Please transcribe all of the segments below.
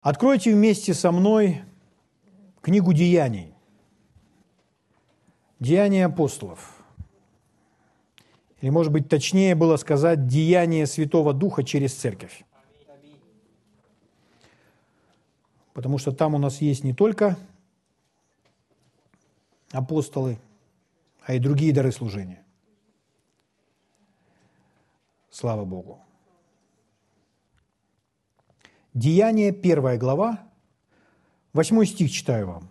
Откройте вместе со мной книгу Деяний. Деяния апостолов. Или, может быть, точнее было сказать, деяние Святого Духа через Церковь. Потому что там у нас есть не только апостолы, а и другие дары служения. Слава Богу. Деяние, первая глава, восьмой стих читаю вам.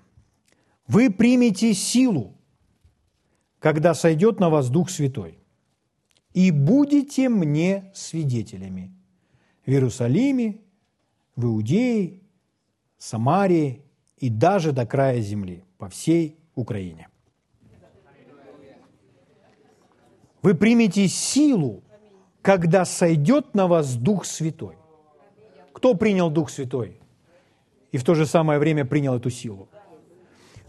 «Вы примете силу, когда сойдет на вас Дух Святой, и будете мне свидетелями в Иерусалиме, в Иудее, Самарии и даже до края земли, по всей Украине». Вы примете силу, когда сойдет на вас Дух Святой. Кто принял Дух Святой и в то же самое время принял эту силу?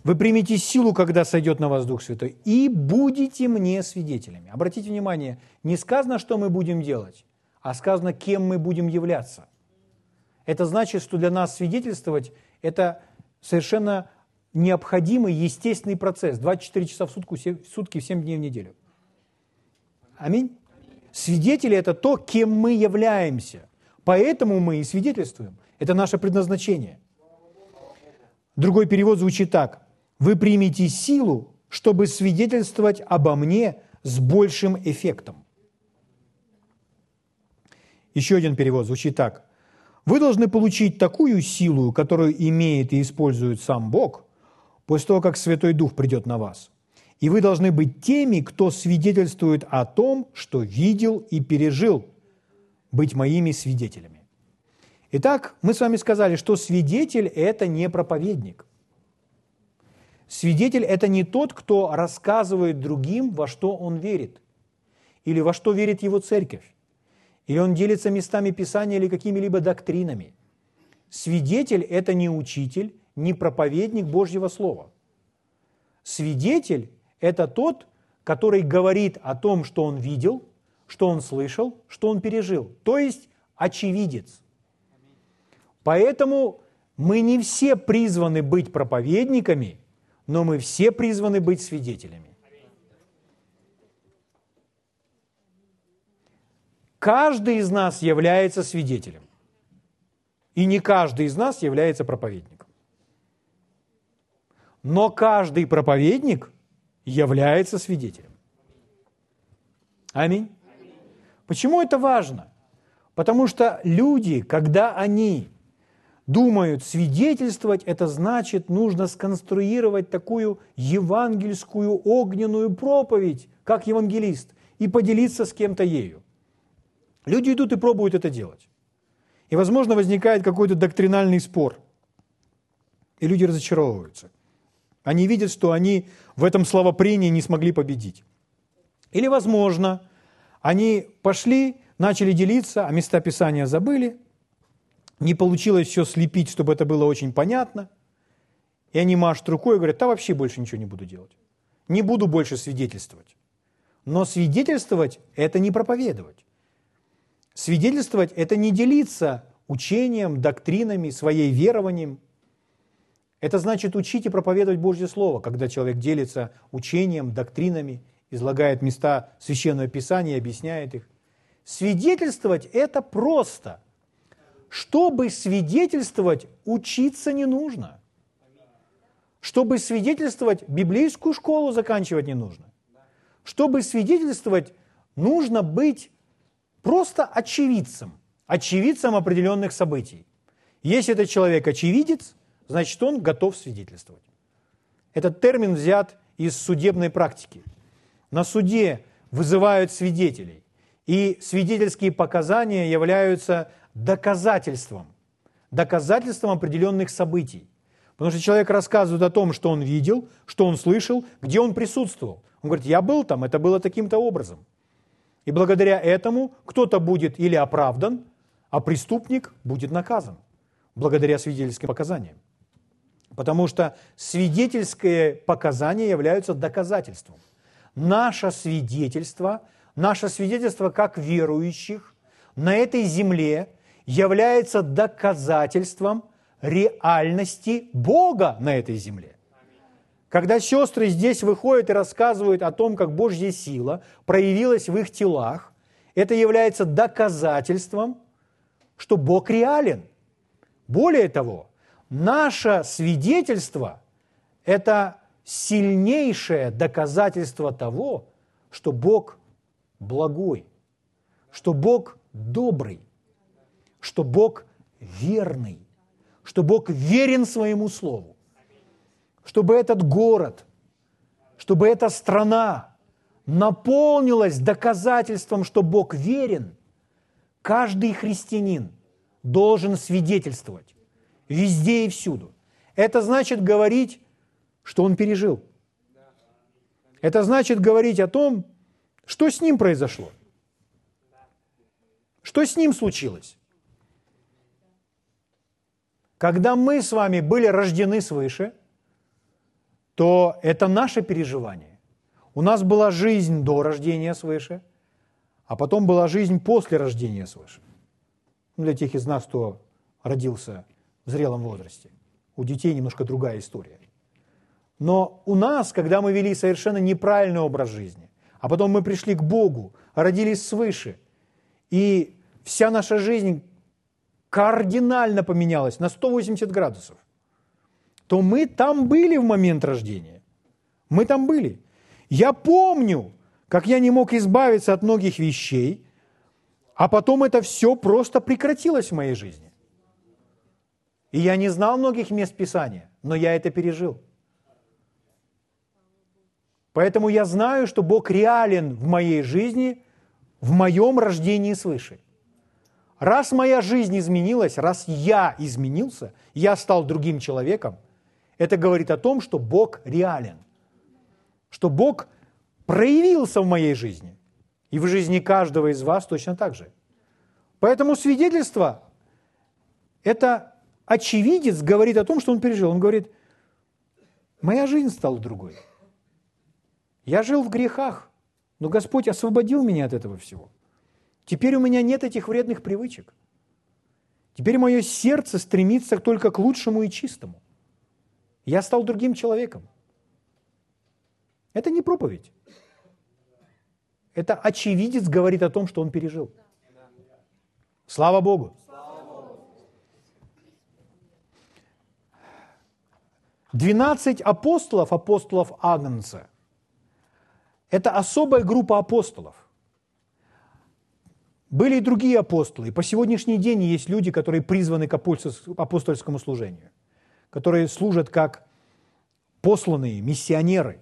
Вы примете силу, когда сойдет на вас Дух Святой, и будете мне свидетелями. Обратите внимание, не сказано, что мы будем делать, а сказано, кем мы будем являться. Это значит, что для нас свидетельствовать – это совершенно необходимый, естественный процесс. 24 часа в сутки, в сутки 7 дней в неделю. Аминь. Свидетели – это то, кем мы являемся. Поэтому мы и свидетельствуем. Это наше предназначение. Другой перевод звучит так. «Вы примете силу, чтобы свидетельствовать обо мне с большим эффектом». Еще один перевод звучит так. «Вы должны получить такую силу, которую имеет и использует сам Бог, после того, как Святой Дух придет на вас. И вы должны быть теми, кто свидетельствует о том, что видел и пережил – быть моими свидетелями. Итак, мы с вами сказали, что свидетель – это не проповедник. Свидетель – это не тот, кто рассказывает другим, во что он верит, или во что верит его церковь, или он делится местами Писания или какими-либо доктринами. Свидетель – это не учитель, не проповедник Божьего Слова. Свидетель – это тот, который говорит о том, что он видел – что он слышал, что он пережил. То есть очевидец. Поэтому мы не все призваны быть проповедниками, но мы все призваны быть свидетелями. Каждый из нас является свидетелем. И не каждый из нас является проповедником. Но каждый проповедник является свидетелем. Аминь. Почему это важно? Потому что люди, когда они думают свидетельствовать, это значит, нужно сконструировать такую евангельскую огненную проповедь, как евангелист, и поделиться с кем-то ею. Люди идут и пробуют это делать. И, возможно, возникает какой-то доктринальный спор. И люди разочаровываются. Они видят, что они в этом словопрении не смогли победить. Или, возможно, они пошли, начали делиться, а места Писания забыли. Не получилось все слепить, чтобы это было очень понятно. И они машут рукой и говорят, да вообще больше ничего не буду делать. Не буду больше свидетельствовать. Но свидетельствовать – это не проповедовать. Свидетельствовать – это не делиться учением, доктринами, своей верованием. Это значит учить и проповедовать Божье Слово, когда человек делится учением, доктринами излагает места Священного Писания, объясняет их. Свидетельствовать – это просто. Чтобы свидетельствовать, учиться не нужно. Чтобы свидетельствовать, библейскую школу заканчивать не нужно. Чтобы свидетельствовать, нужно быть просто очевидцем, очевидцем определенных событий. Если этот человек очевидец, значит, он готов свидетельствовать. Этот термин взят из судебной практики – на суде вызывают свидетелей, и свидетельские показания являются доказательством, доказательством определенных событий. Потому что человек рассказывает о том, что он видел, что он слышал, где он присутствовал. Он говорит, я был там, это было таким-то образом. И благодаря этому кто-то будет или оправдан, а преступник будет наказан благодаря свидетельским показаниям. Потому что свидетельские показания являются доказательством наше свидетельство, наше свидетельство как верующих на этой земле является доказательством реальности Бога на этой земле. Когда сестры здесь выходят и рассказывают о том, как Божья сила проявилась в их телах, это является доказательством, что Бог реален. Более того, наше свидетельство – это сильнейшее доказательство того, что Бог благой, что Бог добрый, что Бог верный, что Бог верен своему слову, чтобы этот город, чтобы эта страна наполнилась доказательством, что Бог верен, каждый христианин должен свидетельствовать везде и всюду. Это значит говорить, что он пережил. Это значит говорить о том, что с ним произошло. Что с ним случилось? Когда мы с вами были рождены свыше, то это наше переживание. У нас была жизнь до рождения свыше, а потом была жизнь после рождения свыше. Ну, для тех из нас, кто родился в зрелом возрасте. У детей немножко другая история. Но у нас, когда мы вели совершенно неправильный образ жизни, а потом мы пришли к Богу, родились свыше, и вся наша жизнь кардинально поменялась на 180 градусов, то мы там были в момент рождения. Мы там были. Я помню, как я не мог избавиться от многих вещей, а потом это все просто прекратилось в моей жизни. И я не знал многих мест Писания, но я это пережил. Поэтому я знаю, что Бог реален в моей жизни, в моем рождении свыше – Раз моя жизнь изменилась, раз я изменился, я стал другим человеком, это говорит о том, что Бог реален, что Бог проявился в моей жизни и в жизни каждого из вас точно так же. Поэтому свидетельство – это очевидец говорит о том, что он пережил. Он говорит, моя жизнь стала другой. Я жил в грехах, но Господь освободил меня от этого всего – Теперь у меня нет этих вредных привычек. Теперь мое сердце стремится только к лучшему и чистому. Я стал другим человеком. Это не проповедь. Это очевидец говорит о том, что он пережил. Слава Богу. Двенадцать апостолов, апостолов Агнца, это особая группа апостолов – были и другие апостолы. И по сегодняшний день есть люди, которые призваны к апостольскому служению, которые служат как посланные миссионеры,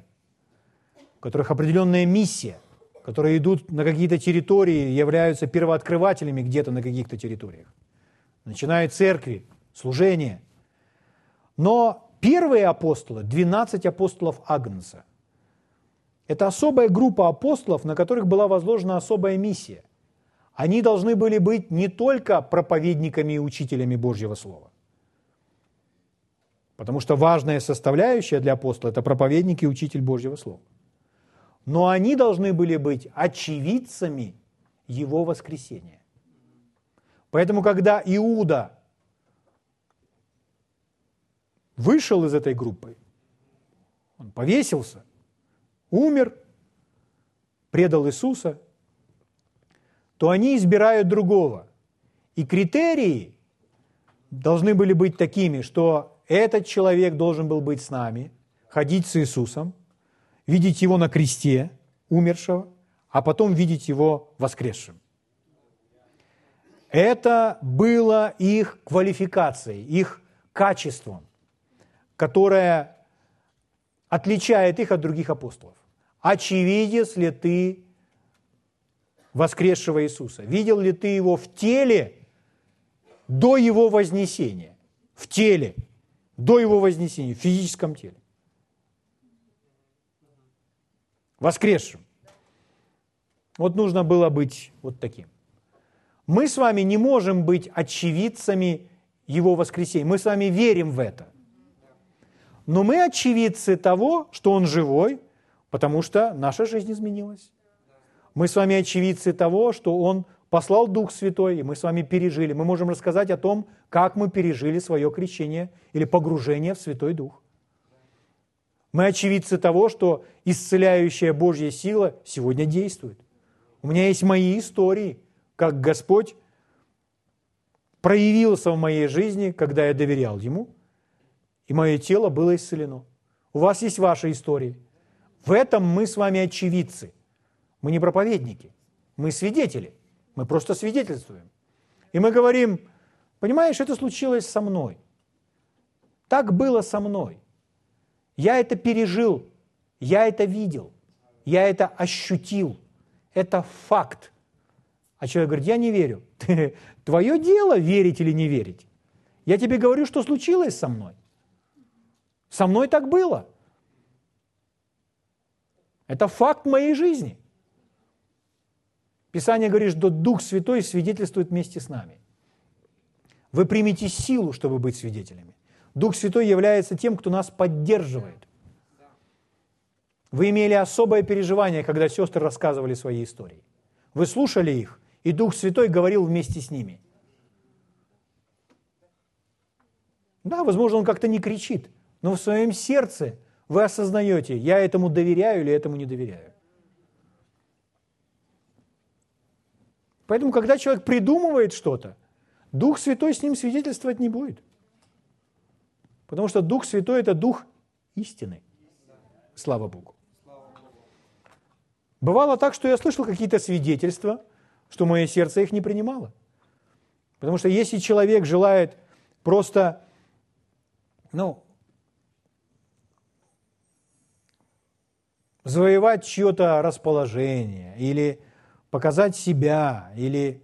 у которых определенная миссия, которые идут на какие-то территории, являются первооткрывателями где-то на каких-то территориях. Начинают церкви, служение. Но первые апостолы, 12 апостолов Агнца, это особая группа апостолов, на которых была возложена особая миссия. Они должны были быть не только проповедниками и учителями Божьего Слова. Потому что важная составляющая для апостола – это проповедник и учитель Божьего Слова. Но они должны были быть очевидцами Его воскресения. Поэтому, когда Иуда вышел из этой группы, он повесился, умер, предал Иисуса – то они избирают другого. И критерии должны были быть такими, что этот человек должен был быть с нами, ходить с Иисусом, видеть Его на кресте, умершего, а потом видеть Его воскресшим. Это было их квалификацией, их качеством, которое отличает их от других апостолов. Очевидец ли ты воскресшего Иисуса? Видел ли ты его в теле до его вознесения? В теле, до его вознесения, в физическом теле. Воскресшим. Вот нужно было быть вот таким. Мы с вами не можем быть очевидцами Его воскресения. Мы с вами верим в это. Но мы очевидцы того, что Он живой, потому что наша жизнь изменилась. Мы с вами очевидцы того, что Он послал Дух Святой, и мы с вами пережили. Мы можем рассказать о том, как мы пережили свое крещение или погружение в Святой Дух. Мы очевидцы того, что исцеляющая Божья сила сегодня действует. У меня есть мои истории, как Господь проявился в моей жизни, когда я доверял Ему, и мое тело было исцелено. У вас есть ваши истории. В этом мы с вами очевидцы. Мы не проповедники, мы свидетели. Мы просто свидетельствуем. И мы говорим, понимаешь, это случилось со мной. Так было со мной. Я это пережил, я это видел, я это ощутил. Это факт. А человек говорит, я не верю. Твое дело верить или не верить. Я тебе говорю, что случилось со мной. Со мной так было. Это факт моей жизни. Писание говорит, что Дух Святой свидетельствует вместе с нами. Вы примете силу, чтобы быть свидетелями. Дух Святой является тем, кто нас поддерживает. Вы имели особое переживание, когда сестры рассказывали свои истории. Вы слушали их, и Дух Святой говорил вместе с ними. Да, возможно, он как-то не кричит, но в своем сердце вы осознаете, я этому доверяю или этому не доверяю. Поэтому, когда человек придумывает что-то, Дух Святой с ним свидетельствовать не будет. Потому что Дух Святой – это Дух истины. Слава Богу. Бывало так, что я слышал какие-то свидетельства, что мое сердце их не принимало. Потому что если человек желает просто, ну, завоевать чье-то расположение или показать себя, или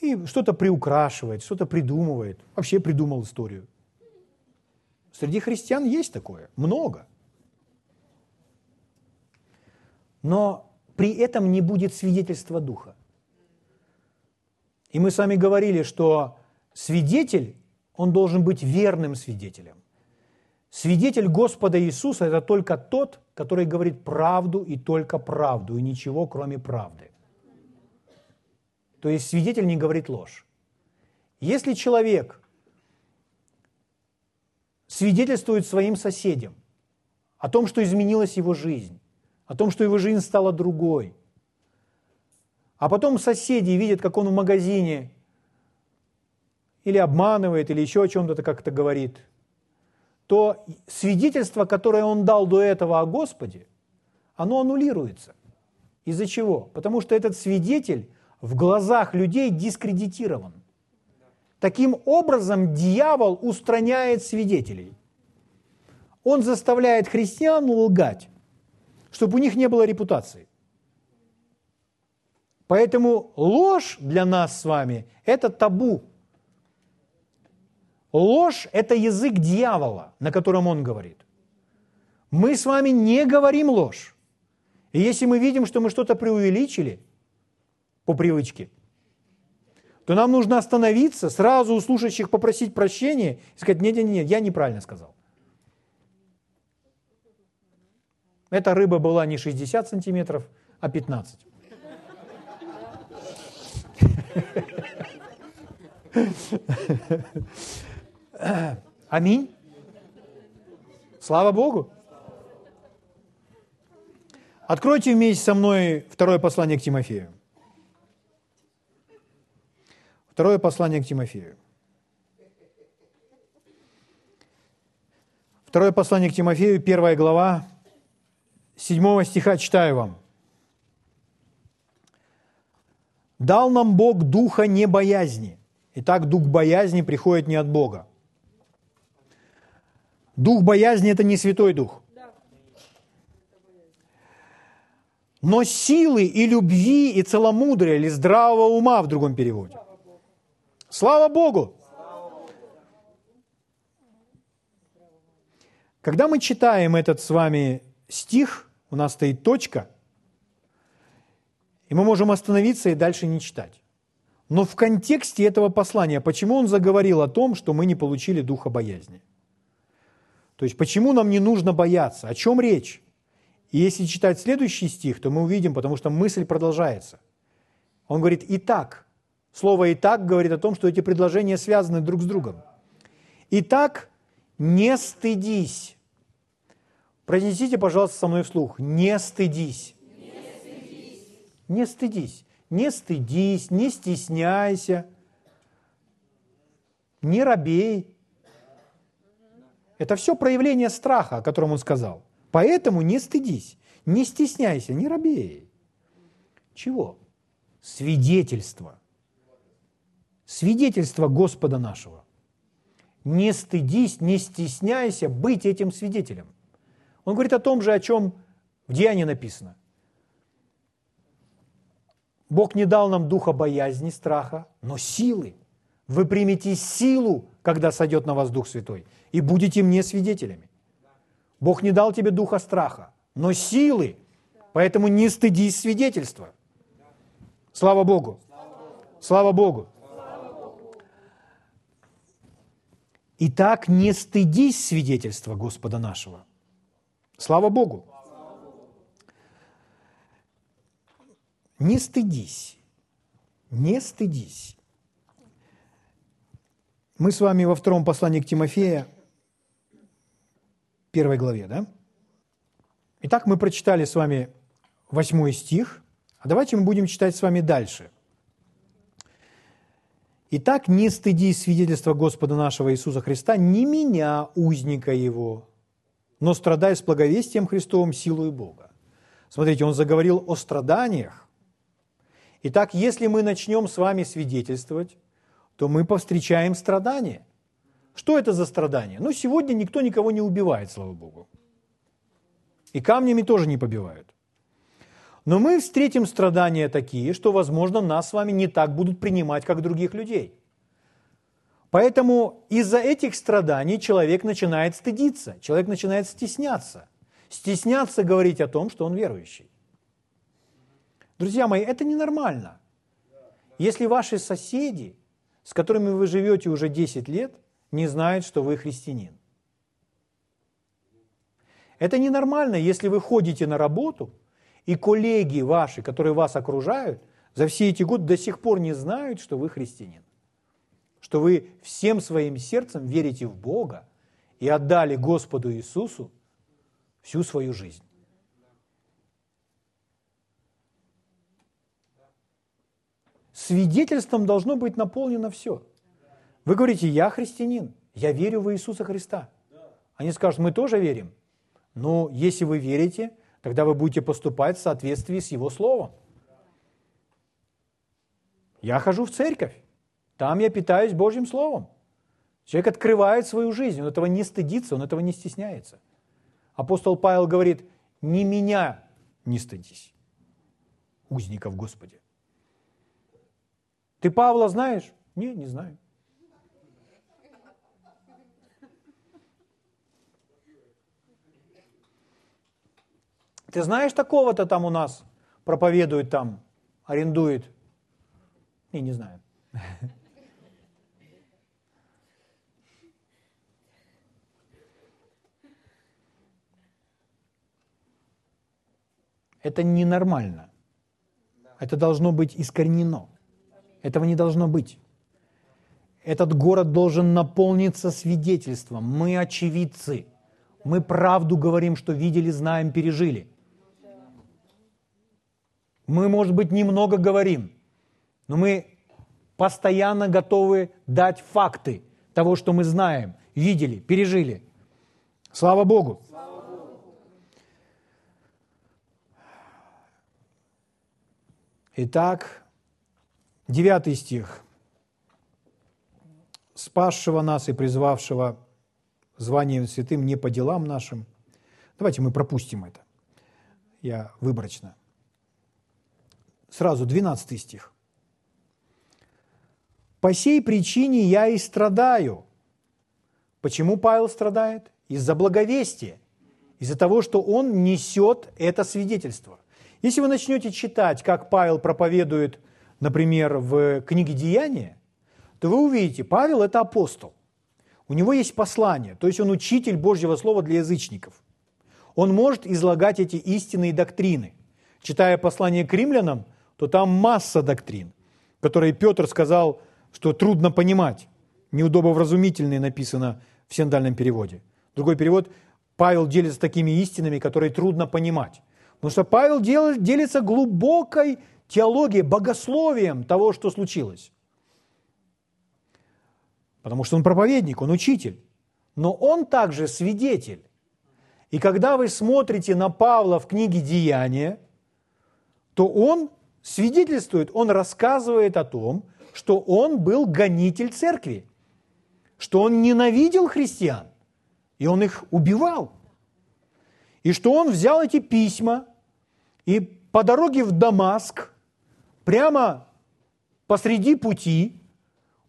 и что-то приукрашивает, что-то придумывает, вообще придумал историю. Среди христиан есть такое, много – но при этом не будет свидетельства Духа. И мы с вами говорили, что свидетель, он должен быть верным свидетелем. Свидетель Господа Иисуса – это только тот, который говорит правду и только правду, и ничего, кроме правды. То есть свидетель не говорит ложь. Если человек свидетельствует своим соседям о том, что изменилась его жизнь, о том, что его жизнь стала другой. А потом соседи видят, как он в магазине или обманывает, или еще о чем-то как-то говорит, то свидетельство, которое он дал до этого о Господе, оно аннулируется. Из-за чего? Потому что этот свидетель в глазах людей дискредитирован. Таким образом, дьявол устраняет свидетелей. Он заставляет христиан лгать чтобы у них не было репутации. Поэтому ложь для нас с вами – это табу. Ложь – это язык дьявола, на котором он говорит. Мы с вами не говорим ложь. И если мы видим, что мы что-то преувеличили по привычке, то нам нужно остановиться, сразу у слушающих попросить прощения и сказать, нет-нет-нет, я неправильно сказал. Эта рыба была не 60 сантиметров, а 15. Аминь. Слава Богу. Откройте вместе со мной второе послание к Тимофею. Второе послание к Тимофею. Второе послание к Тимофею, первая глава, 7 стиха читаю вам. «Дал нам Бог духа не боязни». Итак, дух боязни приходит не от Бога. Дух боязни – это не Святой Дух. Но силы и любви, и целомудрия, или здравого ума в другом переводе. Слава Богу! Когда мы читаем этот с вами стих, у нас стоит точка, и мы можем остановиться и дальше не читать. Но в контексте этого послания, почему он заговорил о том, что мы не получили духа боязни? То есть, почему нам не нужно бояться? О чем речь? И если читать следующий стих, то мы увидим, потому что мысль продолжается. Он говорит «и так». Слово «и так» говорит о том, что эти предложения связаны друг с другом. Итак, не стыдись. Произнесите, пожалуйста, со мной вслух. Не стыдись. Не стыдись. Не стыдись. Не стыдись, не стесняйся, не робей. Это все проявление страха, о котором он сказал. Поэтому не стыдись, не стесняйся, не робей. Чего? Свидетельство. Свидетельство Господа нашего. Не стыдись, не стесняйся быть этим свидетелем. Он говорит о том же, о чем в Деянии написано. Бог не дал нам духа боязни, страха, но силы. Вы примете силу, когда сойдет на вас Дух Святой, и будете мне свидетелями. Бог не дал тебе духа страха, но силы, поэтому не стыдись свидетельства. Слава Богу! Слава Богу! Итак, не стыдись свидетельства Господа нашего. Слава Богу! Не стыдись. Не стыдись. Мы с вами во втором послании к Тимофея, первой главе, да? Итак, мы прочитали с вами восьмой стих, а давайте мы будем читать с вами дальше. Итак, не стыди свидетельства Господа нашего Иисуса Христа, не меня, узника Его, но страдай с благовестием Христовым силой Бога. Смотрите, он заговорил о страданиях, Итак, если мы начнем с вами свидетельствовать, то мы повстречаем страдания. Что это за страдания? Ну, сегодня никто никого не убивает, слава Богу. И камнями тоже не побивают. Но мы встретим страдания такие, что, возможно, нас с вами не так будут принимать, как других людей. Поэтому из-за этих страданий человек начинает стыдиться, человек начинает стесняться. Стесняться говорить о том, что он верующий. Друзья мои, это ненормально. Если ваши соседи, с которыми вы живете уже 10 лет, не знают, что вы христианин. Это ненормально, если вы ходите на работу, и коллеги ваши, которые вас окружают, за все эти годы до сих пор не знают, что вы христианин. Что вы всем своим сердцем верите в Бога и отдали Господу Иисусу всю свою жизнь. Свидетельством должно быть наполнено все. Вы говорите, я христианин, я верю в Иисуса Христа. Они скажут, мы тоже верим. Но если вы верите, тогда вы будете поступать в соответствии с Его Словом. Я хожу в церковь, там я питаюсь Божьим Словом. Человек открывает свою жизнь, он этого не стыдится, он этого не стесняется. Апостол Павел говорит, не меня не стыдись, узников Господи. Ты Павла знаешь? Не, не знаю. Ты знаешь такого-то там у нас проповедует там, арендует? Не, не знаю. Это ненормально. Это должно быть искоренено. Этого не должно быть. Этот город должен наполниться свидетельством. Мы очевидцы. Мы правду говорим, что видели, знаем, пережили. Мы, может быть, немного говорим, но мы постоянно готовы дать факты того, что мы знаем, видели, пережили. Слава Богу! Итак, Девятый стих. «Спасшего нас и призвавшего званием святым не по делам нашим». Давайте мы пропустим это. Я выборочно. Сразу, двенадцатый стих. «По сей причине я и страдаю». Почему Павел страдает? Из-за благовестия, из-за того, что он несет это свидетельство. Если вы начнете читать, как Павел проповедует – например, в книге «Деяния», то вы увидите, Павел – это апостол. У него есть послание, то есть он учитель Божьего Слова для язычников. Он может излагать эти истинные доктрины. Читая послание к римлянам, то там масса доктрин, которые Петр сказал, что трудно понимать. Неудобовразумительные написано в синдальном переводе. Другой перевод – Павел делится такими истинами, которые трудно понимать. Потому что Павел делится глубокой теологией, богословием того, что случилось. Потому что он проповедник, он учитель. Но он также свидетель. И когда вы смотрите на Павла в книге «Деяния», то он свидетельствует, он рассказывает о том, что он был гонитель церкви, что он ненавидел христиан, и он их убивал. И что он взял эти письма и по дороге в Дамаск, прямо посреди пути,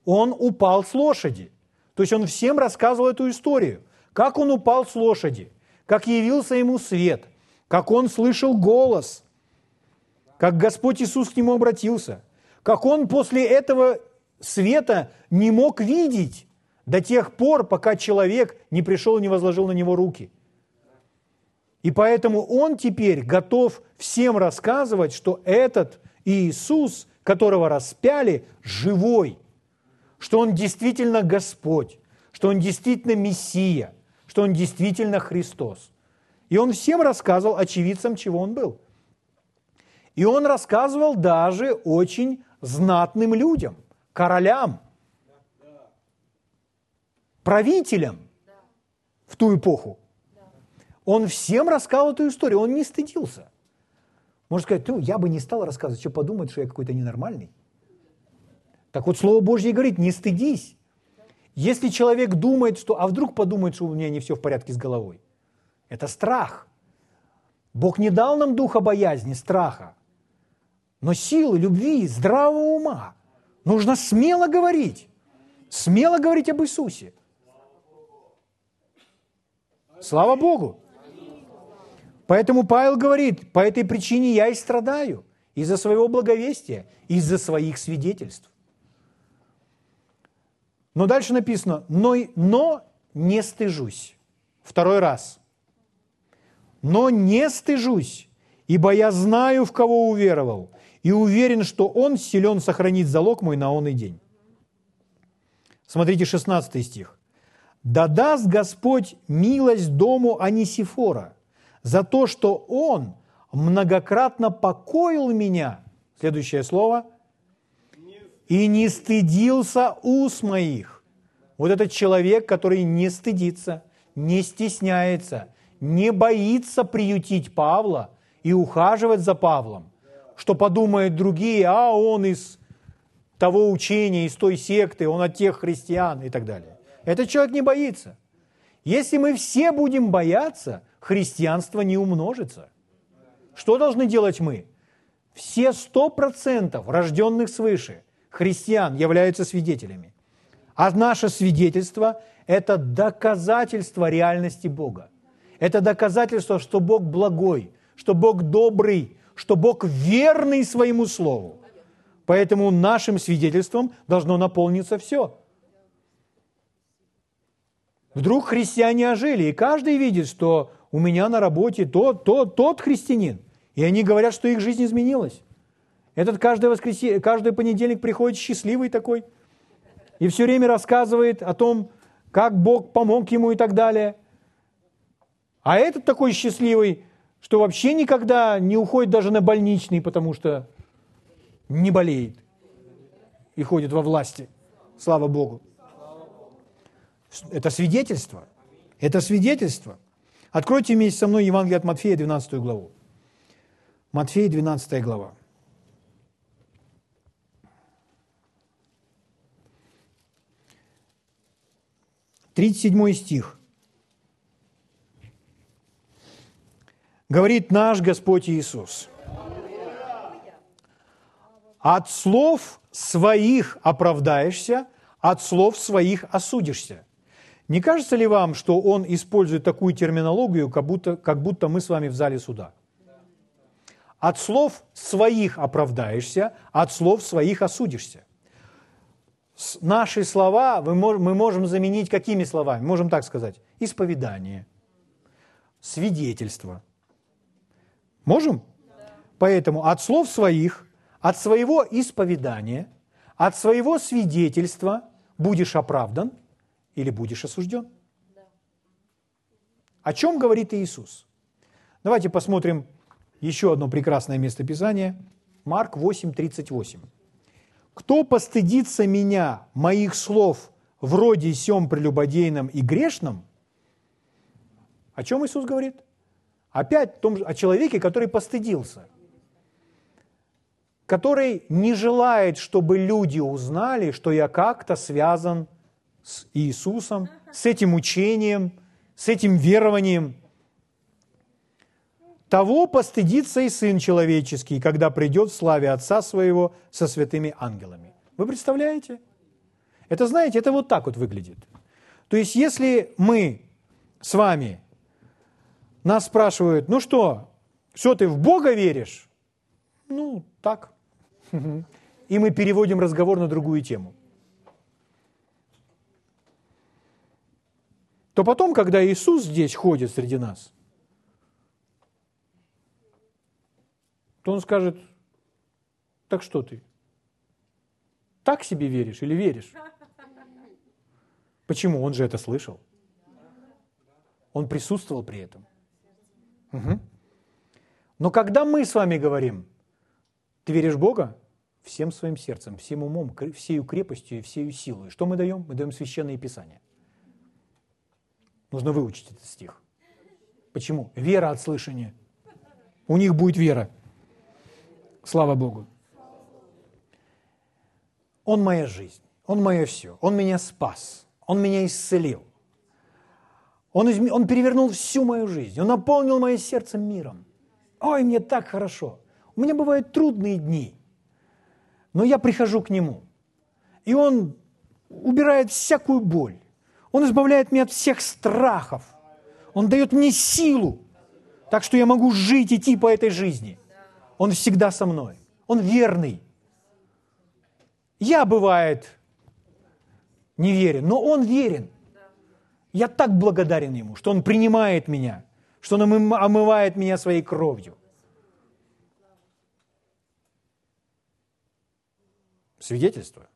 он упал с лошади. То есть он всем рассказывал эту историю. Как он упал с лошади, как явился ему свет, как он слышал голос, как Господь Иисус к нему обратился, как он после этого света не мог видеть до тех пор, пока человек не пришел и не возложил на него руки. И поэтому он теперь готов всем рассказывать, что этот Иисус, которого распяли, живой, что он действительно Господь, что он действительно Мессия, что он действительно Христос. И он всем рассказывал очевидцам, чего он был. И он рассказывал даже очень знатным людям, королям, правителям в ту эпоху. Он всем рассказал эту историю, он не стыдился. Можно сказать, ну, я бы не стал рассказывать, что подумают, что я какой-то ненормальный. Так вот, Слово Божье говорит, не стыдись. Если человек думает, что, а вдруг подумает, что у меня не все в порядке с головой. Это страх. Бог не дал нам духа боязни, страха, но силы, любви, здравого ума. Нужно смело говорить, смело говорить об Иисусе. Слава Богу! Поэтому Павел говорит, по этой причине я и страдаю, из-за своего благовестия, из-за своих свидетельств. Но дальше написано, но, но не стыжусь. Второй раз. Но не стыжусь, ибо я знаю, в кого уверовал, и уверен, что Он силен сохранить залог мой на он и день. Смотрите 16 стих. «Да даст Господь милость дому Анисифора, за то, что он многократно покоил меня, следующее слово, и не стыдился ус моих. Вот этот человек, который не стыдится, не стесняется, не боится приютить Павла и ухаживать за Павлом, что подумают другие, а он из того учения, из той секты, он от тех христиан и так далее. Этот человек не боится. Если мы все будем бояться, христианство не умножится. Что должны делать мы? Все сто процентов рожденных свыше христиан являются свидетелями. А наше свидетельство – это доказательство реальности Бога. Это доказательство, что Бог благой, что Бог добрый, что Бог верный своему слову. Поэтому нашим свидетельством должно наполниться все. Вдруг христиане ожили, и каждый видит, что у меня на работе тот, тот, тот христианин. И они говорят, что их жизнь изменилась. Этот каждый, воскресенье, каждый понедельник приходит счастливый такой и все время рассказывает о том, как Бог помог ему и так далее. А этот такой счастливый, что вообще никогда не уходит даже на больничный, потому что не болеет и ходит во власти. Слава Богу. Это свидетельство. Это свидетельство. Откройте вместе со мной Евангелие от Матфея, 12 главу. Матфея, 12 глава. Тридцать седьмой стих. Говорит наш Господь Иисус. От слов своих оправдаешься, от слов своих осудишься. Не кажется ли вам, что он использует такую терминологию, как будто, как будто мы с вами в зале суда? От слов своих оправдаешься, от слов своих осудишься. Наши слова мы можем заменить какими словами? Можем так сказать. Исповедание, свидетельство. Можем? Поэтому от слов своих от своего исповедания, от своего свидетельства будешь оправдан или будешь осужден. О чем говорит Иисус? Давайте посмотрим еще одно прекрасное местописание. Марк 8, 38. «Кто постыдится меня, моих слов, вроде сем прелюбодейном и грешном?» О чем Иисус говорит? Опять том, о человеке, который постыдился, который не желает, чтобы люди узнали, что я как-то связан с Иисусом, с этим учением – с этим верованием. Того постыдится и Сын Человеческий, когда придет в славе Отца Своего со святыми ангелами. Вы представляете? Это, знаете, это вот так вот выглядит. То есть, если мы с вами, нас спрашивают, ну что, все, ты в Бога веришь? Ну, так. И мы переводим разговор на другую тему – то потом, когда Иисус здесь ходит среди нас, то Он скажет, так что ты? Так себе веришь или веришь? Почему? Он же это слышал. Он присутствовал при этом. Угу. Но когда мы с вами говорим, ты веришь в Бога? Всем своим сердцем, всем умом, всею крепостью и всею силой. Что мы даем? Мы даем священное писание. Нужно выучить этот стих. Почему? Вера от слышания. У них будет вера. Слава Богу. Он моя жизнь, Он мое все, Он меня спас, Он меня исцелил. Он, изм... он перевернул всю мою жизнь, Он наполнил мое сердце миром. Ой, мне так хорошо. У меня бывают трудные дни, но я прихожу к Нему, и Он убирает всякую боль, он избавляет меня от всех страхов. Он дает мне силу, так что я могу жить, идти по этой жизни. Он всегда со мной. Он верный. Я, бывает, не верен, но Он верен. Я так благодарен Ему, что Он принимает меня, что Он омывает меня своей кровью. Свидетельство.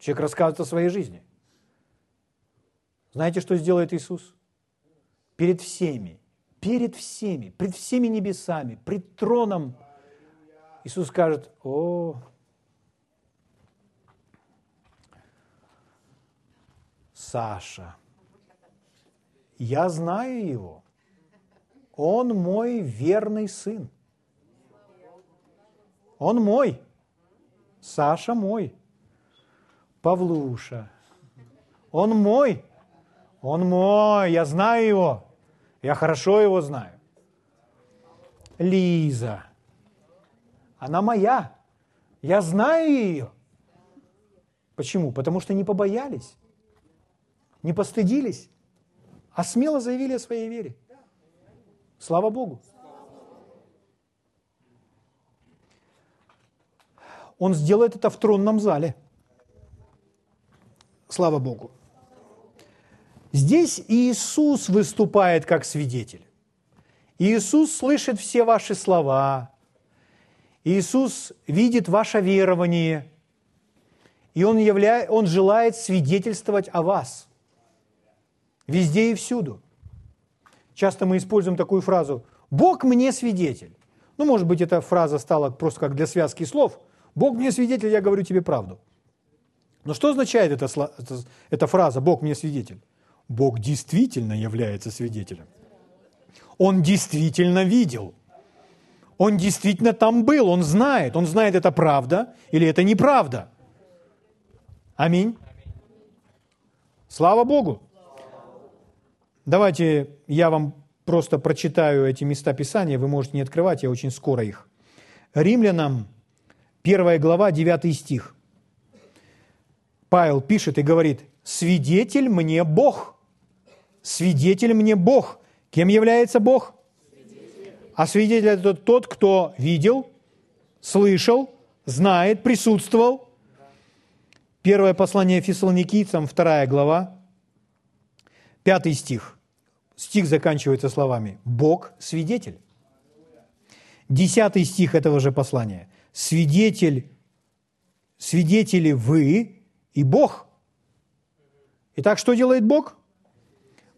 Человек рассказывает о своей жизни – знаете, что сделает Иисус? Перед всеми, перед всеми, пред всеми небесами, пред троном Иисус скажет, о, Саша, я знаю его, он мой верный сын. Он мой, Саша мой, Павлуша, он мой, он мой, я знаю его. Я хорошо его знаю. Лиза. Она моя. Я знаю ее. Почему? Потому что не побоялись, не постыдились, а смело заявили о своей вере. Слава Богу. Он сделает это в тронном зале. Слава Богу. Здесь Иисус выступает как свидетель. Иисус слышит все ваши слова. Иисус видит ваше верование. И Он, явля... Он желает свидетельствовать о вас. Везде и всюду. Часто мы используем такую фразу «Бог мне свидетель». Ну, может быть, эта фраза стала просто как для связки слов. «Бог мне свидетель, я говорю тебе правду». Но что означает эта, эта, эта фраза «Бог мне свидетель»? Бог действительно является свидетелем. Он действительно видел. Он действительно там был, он знает. Он знает, это правда или это неправда. Аминь. Слава Богу. Давайте я вам просто прочитаю эти места Писания, вы можете не открывать, я очень скоро их. Римлянам, 1 глава, 9 стих. Павел пишет и говорит, «Свидетель мне Бог, свидетель мне Бог. Кем является Бог? А свидетель – это тот, кто видел, слышал, знает, присутствовал. Первое послание Фессалоникийцам, вторая глава, пятый стих. Стих заканчивается словами «Бог – свидетель». Десятый стих этого же послания. свидетель, свидетели вы и Бог. Итак, что делает Бог?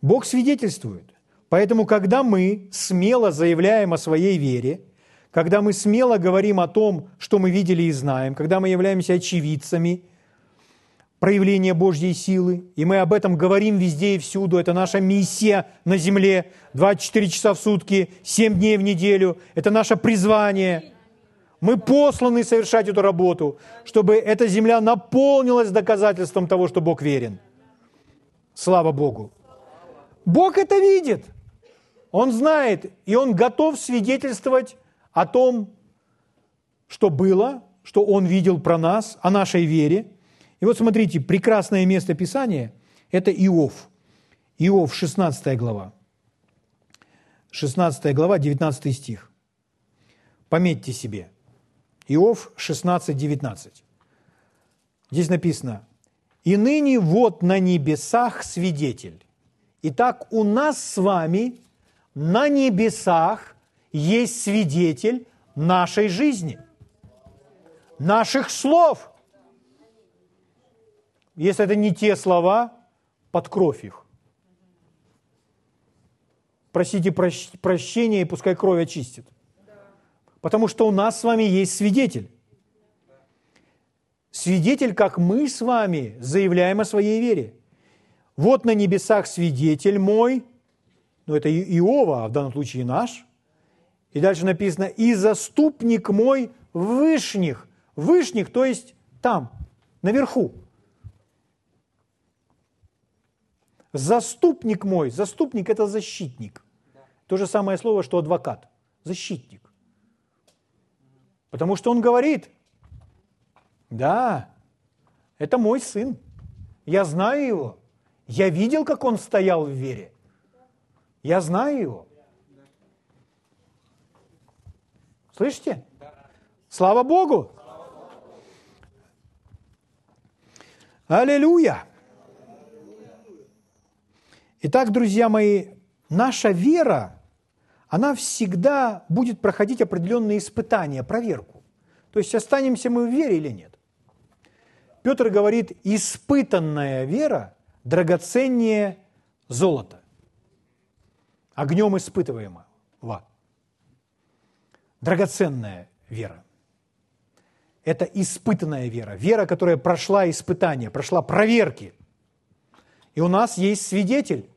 Бог свидетельствует. Поэтому, когда мы смело заявляем о своей вере, когда мы смело говорим о том, что мы видели и знаем, когда мы являемся очевидцами проявления Божьей силы, и мы об этом говорим везде и всюду, это наша миссия на земле, 24 часа в сутки, 7 дней в неделю, это наше призвание. Мы посланы совершать эту работу, чтобы эта земля наполнилась доказательством того, что Бог верен. Слава Богу. Бог это видит. Он знает, и Он готов свидетельствовать о том, что было, что Он видел про нас, о нашей вере. И вот смотрите, прекрасное место Писания – это Иов. Иов, 16 глава. 16 глава, 19 стих. Пометьте себе. Иов 16, 19. Здесь написано, «И ныне вот на небесах свидетель». Итак, у нас с вами на небесах есть свидетель нашей жизни, наших слов. Если это не те слова, под кровь их. Просите прощения, и пускай кровь очистит. Потому что у нас с вами есть свидетель. Свидетель, как мы с вами заявляем о своей вере. Вот на небесах свидетель мой, ну это Иова, а в данном случае наш – и дальше написано, и заступник мой вышних. Вышних, то есть там, наверху. Заступник мой. Заступник – это защитник. То же самое слово, что адвокат. Защитник. Потому что он говорит, да, это мой сын. Я знаю его. Я видел, как он стоял в вере. Я знаю его. Слышите? Слава Богу! Аллилуйя! Итак, друзья мои, наша вера, она всегда будет проходить определенные испытания, проверку. То есть останемся мы в вере или нет. Петр говорит, испытанная вера драгоценнее золота, огнем испытываемого драгоценная вера. Это испытанная вера. Вера, которая прошла испытания, прошла проверки. И у нас есть свидетель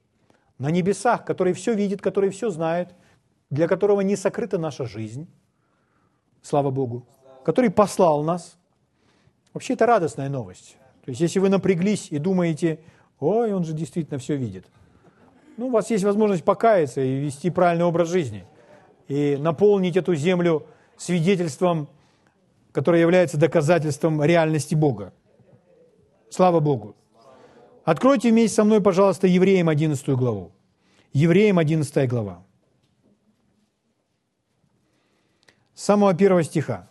на небесах, который все видит, который все знает, для которого не сокрыта наша жизнь, слава Богу, который послал нас. Вообще это радостная новость. То есть если вы напряглись и думаете, ой, он же действительно все видит, ну, у вас есть возможность покаяться и вести правильный образ жизни – и наполнить эту землю свидетельством, которое является доказательством реальности Бога. Слава Богу. Откройте вместе со мной, пожалуйста, Евреям 11 главу. Евреям 11 глава. С самого первого стиха.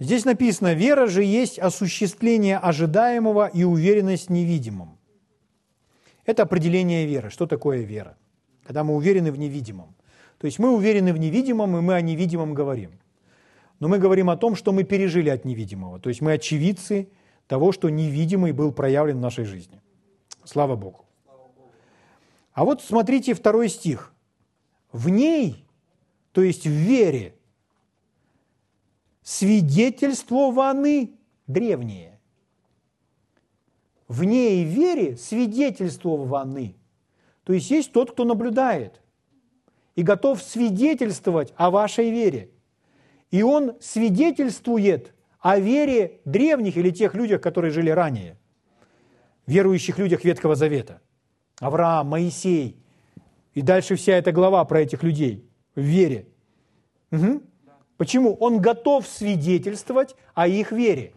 Здесь написано, вера же есть осуществление ожидаемого и уверенность в невидимом. Это определение веры. Что такое вера? когда мы уверены в невидимом. То есть мы уверены в невидимом, и мы о невидимом говорим. Но мы говорим о том, что мы пережили от невидимого. То есть мы очевидцы того, что невидимый был проявлен в нашей жизни. Слава Богу. А вот смотрите второй стих. В ней, то есть в вере, свидетельствованы древние. В ней вере свидетельствованы. То есть есть тот, кто наблюдает и готов свидетельствовать о вашей вере. И он свидетельствует о вере древних или тех людях, которые жили ранее, верующих людях Ветхого Завета. Авраам, Моисей. И дальше вся эта глава про этих людей в вере. Угу. Почему? Он готов свидетельствовать о их вере.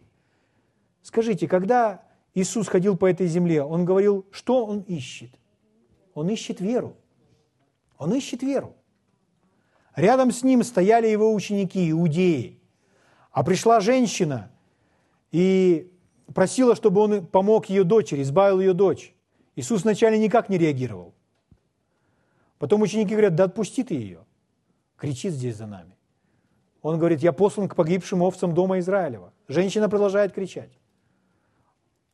Скажите, когда Иисус ходил по этой земле, Он говорил, что Он ищет? Он ищет веру. Он ищет веру. Рядом с ним стояли его ученики, иудеи. А пришла женщина и просила, чтобы он помог ее дочери, избавил ее дочь. Иисус вначале никак не реагировал. Потом ученики говорят, да отпусти ты ее. кричит здесь за нами. Он говорит, я послан к погибшим овцам дома Израилева. Женщина продолжает кричать.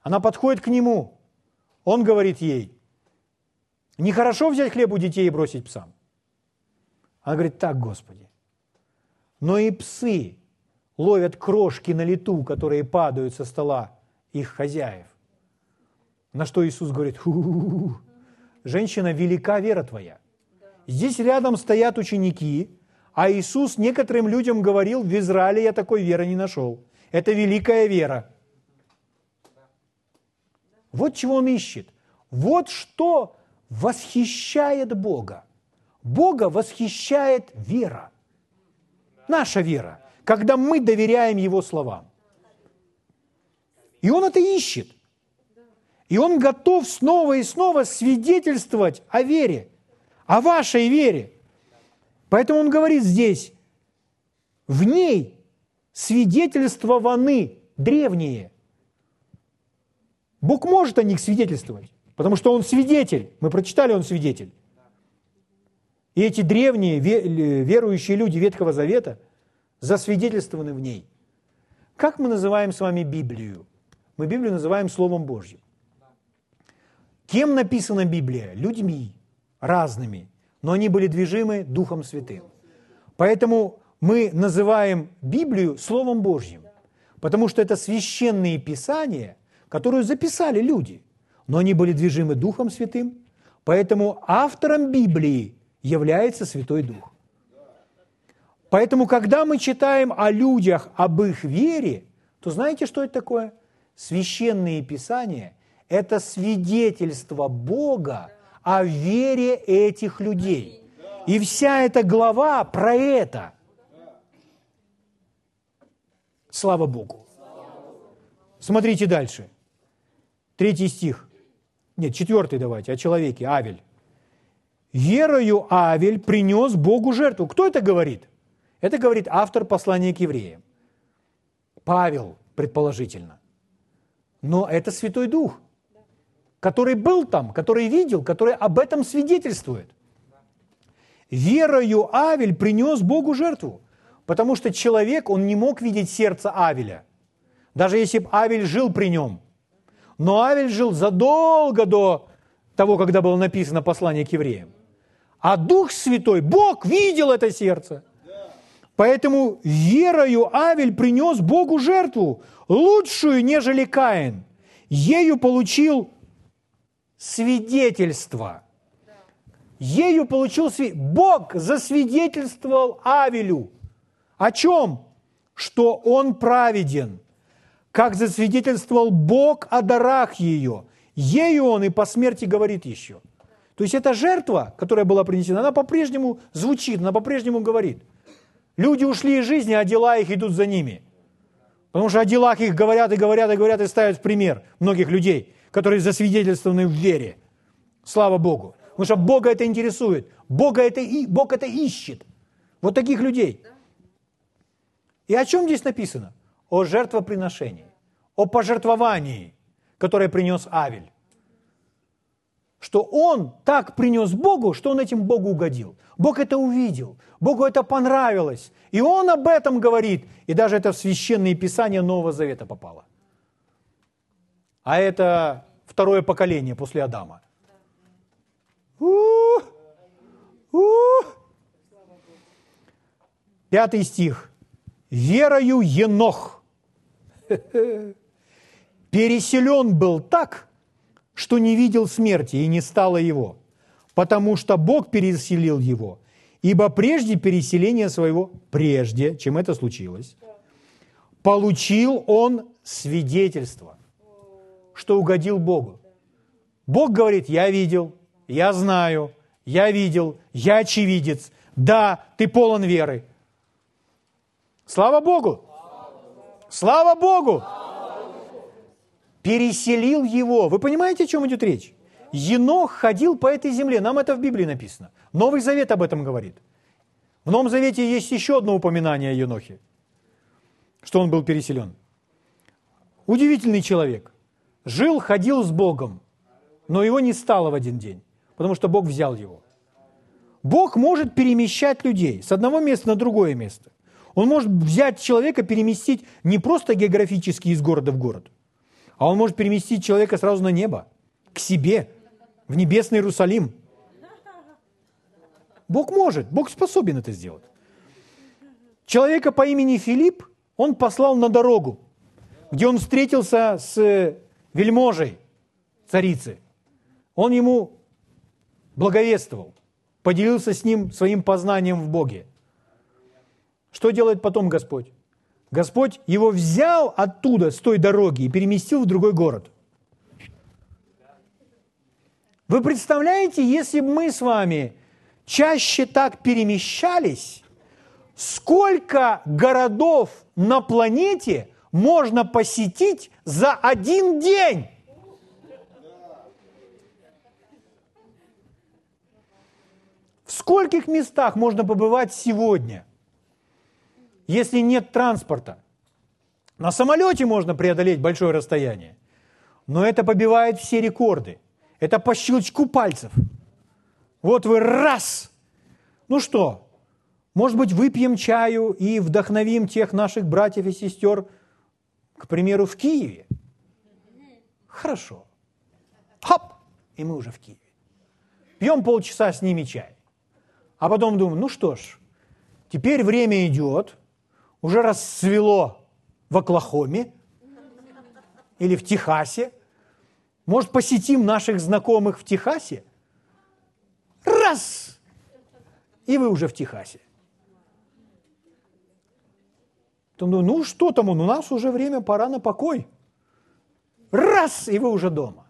Она подходит к нему. Он говорит ей, нехорошо взять хлеб у детей и бросить псам. Она говорит, так, Господи. Но и псы ловят крошки на лету, которые падают со стола их хозяев. На что Иисус говорит, женщина, велика вера твоя. Здесь рядом стоят ученики, а Иисус некоторым людям говорил, в Израиле я такой веры не нашел. Это великая вера. Вот чего он ищет. Вот что восхищает Бога. Бога восхищает вера. Наша вера, когда мы доверяем Его словам. И Он это ищет. И Он готов снова и снова свидетельствовать о вере, о вашей вере. Поэтому Он говорит здесь, в ней свидетельствованы древние. Бог может о них свидетельствовать, потому что Он свидетель. Мы прочитали, Он свидетель. И эти древние верующие люди Ветхого Завета засвидетельствованы в ней. Как мы называем с вами Библию? Мы Библию называем Словом Божьим. Кем написана Библия? Людьми разными, но они были движимы Духом Святым. Поэтому мы называем Библию Словом Божьим, потому что это священные писания, которую записали люди, но они были движимы Духом Святым, поэтому автором Библии является Святой Дух. Поэтому, когда мы читаем о людях, об их вере, то знаете, что это такое? Священные Писания – это свидетельство Бога о вере этих людей. И вся эта глава про это. Слава Богу. Смотрите дальше. Третий стих. Нет, четвертый давайте, о человеке, Авель. Верою Авель принес Богу жертву. Кто это говорит? Это говорит автор послания к евреям. Павел, предположительно. Но это Святой Дух, который был там, который видел, который об этом свидетельствует. Верою Авель принес Богу жертву, потому что человек, он не мог видеть сердце Авеля. Даже если бы Авель жил при нем. Но Авель жил задолго до того, когда было написано послание к евреям. А Дух Святой, Бог видел это сердце. Поэтому верою Авель принес Богу жертву, лучшую, нежели Каин. Ею получил свидетельство. Ею получил свидетельство. Бог засвидетельствовал Авелю. О чем? Что он праведен. Как засвидетельствовал Бог о дарах ее. Ею он и по смерти говорит еще – то есть эта жертва, которая была принесена, она по-прежнему звучит, она по-прежнему говорит. Люди ушли из жизни, а дела их идут за ними. Потому что о делах их говорят и говорят и говорят и ставят в пример многих людей, которые засвидетельствованы в вере. Слава Богу. Потому что Бога это интересует. Бога это, и, Бог это ищет. Вот таких людей. И о чем здесь написано? О жертвоприношении, о пожертвовании, которое принес Авель что он так принес Богу, что он этим Богу угодил. Бог это увидел, Богу это понравилось. И он об этом говорит. И даже это в священные писания Нового Завета попало. А это второе поколение после Адама. Пятый стих. «Верою Енох переселен был так, что не видел смерти и не стало его, потому что Бог переселил его, ибо прежде переселения своего, прежде, чем это случилось, получил он свидетельство, что угодил Богу. Бог говорит, я видел, я знаю, я видел, я очевидец, да, ты полон веры. Слава Богу! Слава Богу! переселил его. Вы понимаете, о чем идет речь? Енох ходил по этой земле, нам это в Библии написано. Новый Завет об этом говорит. В Новом Завете есть еще одно упоминание о Енохе, что он был переселен. Удивительный человек. Жил, ходил с Богом, но его не стало в один день, потому что Бог взял его. Бог может перемещать людей с одного места на другое место. Он может взять человека, переместить не просто географически из города в город, а он может переместить человека сразу на небо, к себе, в небесный Иерусалим. Бог может, Бог способен это сделать. Человека по имени Филипп он послал на дорогу, где он встретился с вельможей царицы. Он ему благовествовал, поделился с ним своим познанием в Боге. Что делает потом Господь? Господь его взял оттуда, с той дороги, и переместил в другой город. Вы представляете, если бы мы с вами чаще так перемещались, сколько городов на планете можно посетить за один день? В скольких местах можно побывать сегодня, если нет транспорта? На самолете можно преодолеть большое расстояние, но это побивает все рекорды. Это по щелчку пальцев. Вот вы раз. Ну что, может быть, выпьем чаю и вдохновим тех наших братьев и сестер, к примеру, в Киеве? Хорошо. Хоп! И мы уже в Киеве. Пьем полчаса с ними чай. А потом думаю, ну что ж, теперь время идет, уже расцвело в Оклахоме или в Техасе. Может, посетим наших знакомых в Техасе? Раз! И вы уже в Техасе. Потом думаю, ну что там он, у нас уже время, пора на покой. Раз, и вы уже дома.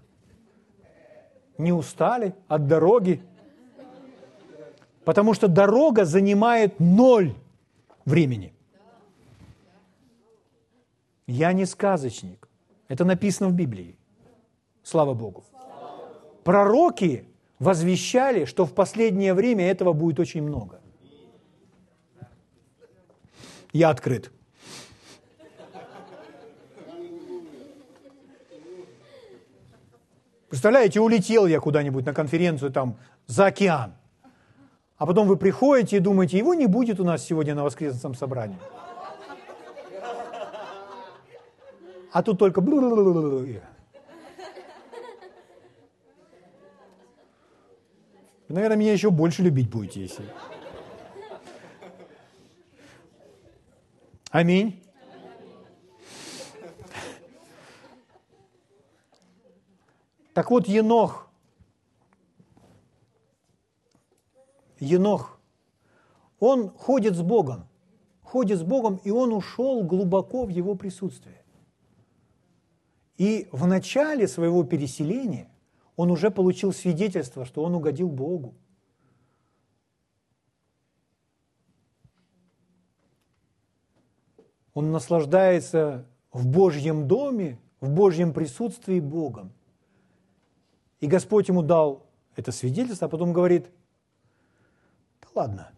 Не устали от дороги, Потому что дорога занимает ноль времени. Я не сказочник. Это написано в Библии. Слава Богу. Пророки возвещали, что в последнее время этого будет очень много. Я открыт. Представляете, улетел я куда-нибудь на конференцию там за океан. А потом вы приходите и думаете, его не будет у нас сегодня на воскресном собрании. А тут только... Вы, наверное, меня еще больше любить будете, если... Аминь. Так вот, Енох Енох, он ходит с Богом, ходит с Богом, и он ушел глубоко в его присутствие. И в начале своего переселения он уже получил свидетельство, что он угодил Богу. Он наслаждается в Божьем доме, в Божьем присутствии Богом. И Господь ему дал это свидетельство, а потом говорит, Ладно,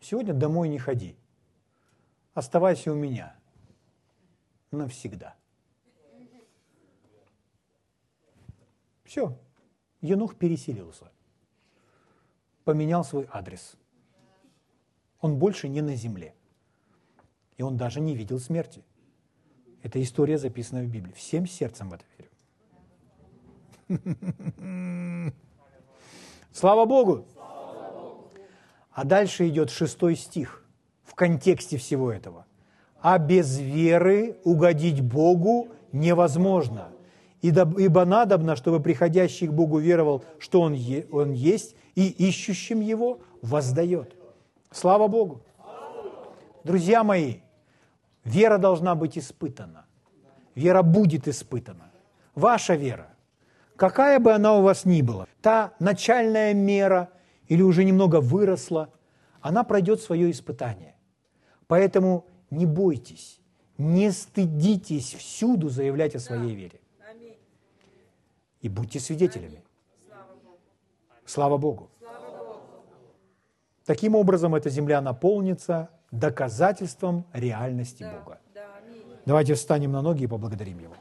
сегодня домой не ходи. Оставайся у меня навсегда. Все, Енух переселился, поменял свой адрес. Он больше не на земле. И он даже не видел смерти. Эта история записана в Библии. Всем сердцем в это верю. Слава Богу! А дальше идет шестой стих в контексте всего этого. А без веры угодить Богу невозможно. Ибо надобно, чтобы приходящий к Богу веровал, что Он, е, он есть, и ищущим Его воздает. Слава Богу! Друзья мои, вера должна быть испытана. Вера будет испытана. Ваша вера, какая бы она у вас ни была, та начальная мера – или уже немного выросла, она пройдет свое испытание. Поэтому не бойтесь, не стыдитесь всюду заявлять о своей вере. И будьте свидетелями. Слава Богу. Таким образом, эта земля наполнится доказательством реальности Бога. Давайте встанем на ноги и поблагодарим Его.